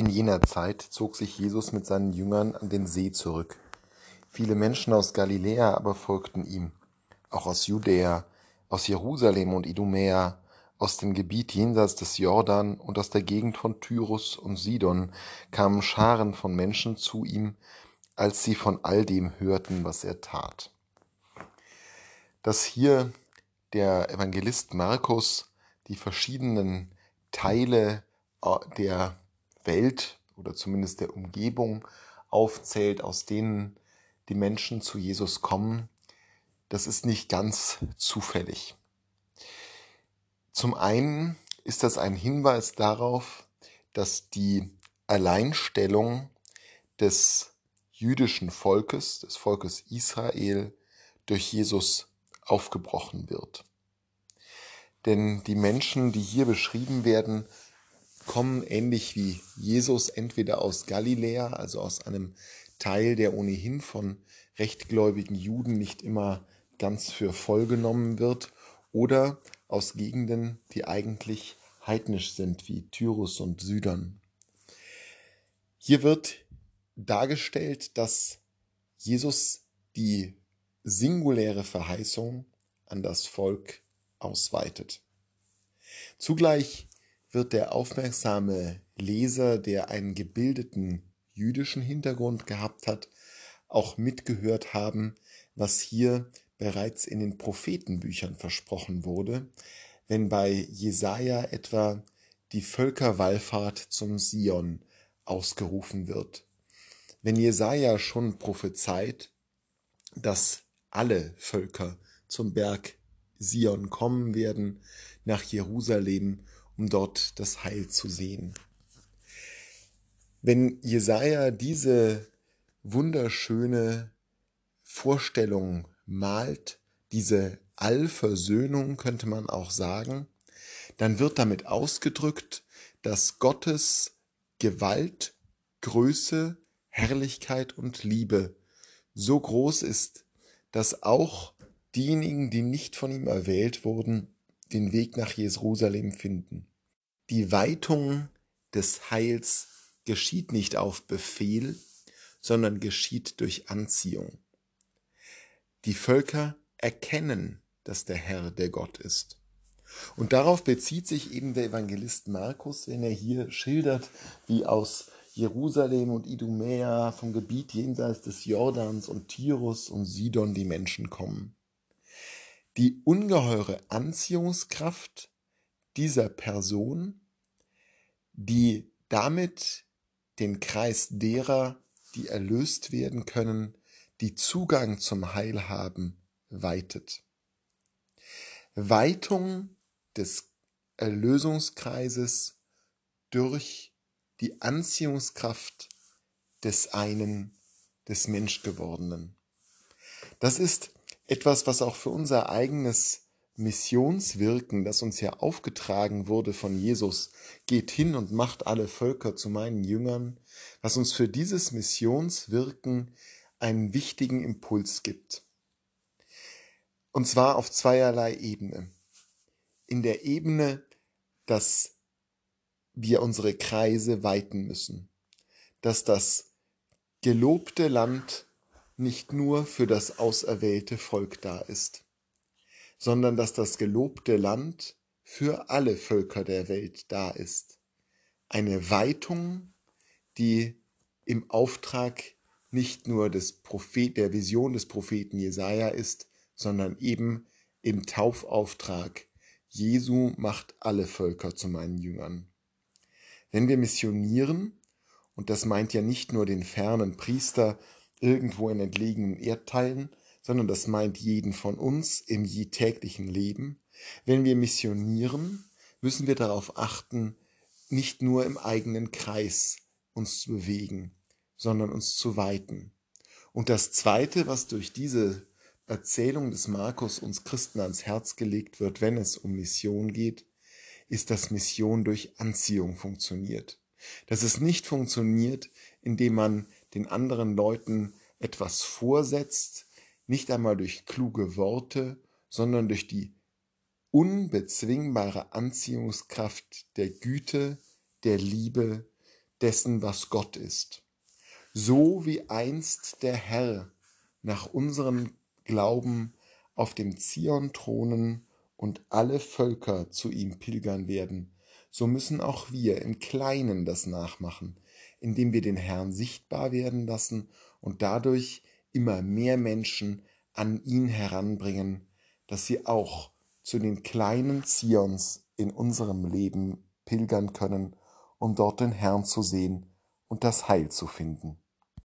In jener Zeit zog sich Jesus mit seinen Jüngern an den See zurück. Viele Menschen aus Galiläa aber folgten ihm, auch aus Judäa, aus Jerusalem und Idumäa, aus dem Gebiet jenseits des Jordan und aus der Gegend von Tyrus und Sidon kamen Scharen von Menschen zu ihm, als sie von all dem hörten, was er tat. Dass hier der Evangelist Markus die verschiedenen Teile äh, der Welt oder zumindest der Umgebung aufzählt, aus denen die Menschen zu Jesus kommen, das ist nicht ganz zufällig. Zum einen ist das ein Hinweis darauf, dass die Alleinstellung des jüdischen Volkes, des Volkes Israel, durch Jesus aufgebrochen wird. Denn die Menschen, die hier beschrieben werden, kommen ähnlich wie Jesus entweder aus Galiläa, also aus einem Teil, der ohnehin von rechtgläubigen Juden nicht immer ganz für voll genommen wird, oder aus Gegenden, die eigentlich heidnisch sind, wie Tyrus und Sidon. Hier wird dargestellt, dass Jesus die singuläre Verheißung an das Volk ausweitet. Zugleich wird der aufmerksame Leser, der einen gebildeten jüdischen Hintergrund gehabt hat, auch mitgehört haben, was hier bereits in den Prophetenbüchern versprochen wurde, wenn bei Jesaja etwa die Völkerwallfahrt zum Sion ausgerufen wird. Wenn Jesaja schon prophezeit, dass alle Völker zum Berg Sion kommen werden, nach Jerusalem, um dort das Heil zu sehen. Wenn Jesaja diese wunderschöne Vorstellung malt, diese Allversöhnung könnte man auch sagen, dann wird damit ausgedrückt, dass Gottes Gewalt, Größe, Herrlichkeit und Liebe so groß ist, dass auch diejenigen, die nicht von ihm erwählt wurden, den Weg nach Jerusalem finden. Die Weitung des Heils geschieht nicht auf Befehl, sondern geschieht durch Anziehung. Die Völker erkennen, dass der Herr der Gott ist. Und darauf bezieht sich eben der Evangelist Markus, wenn er hier schildert, wie aus Jerusalem und Idumäa vom Gebiet jenseits des Jordans und Tirus und Sidon die Menschen kommen. Die ungeheure Anziehungskraft dieser Person, die damit den Kreis derer, die erlöst werden können, die Zugang zum Heil haben, weitet. Weitung des Erlösungskreises durch die Anziehungskraft des einen, des Menschgewordenen. Das ist etwas, was auch für unser eigenes Missionswirken, das uns ja aufgetragen wurde von Jesus, geht hin und macht alle Völker zu meinen Jüngern, was uns für dieses Missionswirken einen wichtigen Impuls gibt. Und zwar auf zweierlei Ebene. In der Ebene, dass wir unsere Kreise weiten müssen, dass das gelobte Land nicht nur für das auserwählte Volk da ist, sondern dass das gelobte Land für alle Völker der Welt da ist. Eine Weitung, die im Auftrag nicht nur des Prophet, der Vision des Propheten Jesaja ist, sondern eben im Taufauftrag. Jesu macht alle Völker zu meinen Jüngern. Wenn wir missionieren, und das meint ja nicht nur den fernen Priester irgendwo in entlegenen Erdteilen, sondern das meint jeden von uns im täglichen Leben. Wenn wir missionieren, müssen wir darauf achten, nicht nur im eigenen Kreis uns zu bewegen, sondern uns zu weiten. Und das Zweite, was durch diese Erzählung des Markus uns Christen ans Herz gelegt wird, wenn es um Mission geht, ist, dass Mission durch Anziehung funktioniert. Dass es nicht funktioniert, indem man den anderen Leuten etwas vorsetzt, nicht einmal durch kluge Worte, sondern durch die unbezwingbare Anziehungskraft der Güte, der Liebe, dessen, was Gott ist. So wie einst der Herr nach unserem Glauben auf dem Zion thronen und alle Völker zu ihm pilgern werden, so müssen auch wir im Kleinen das nachmachen, indem wir den Herrn sichtbar werden lassen und dadurch immer mehr Menschen an ihn heranbringen, dass sie auch zu den kleinen Zions in unserem Leben pilgern können, um dort den Herrn zu sehen und das Heil zu finden.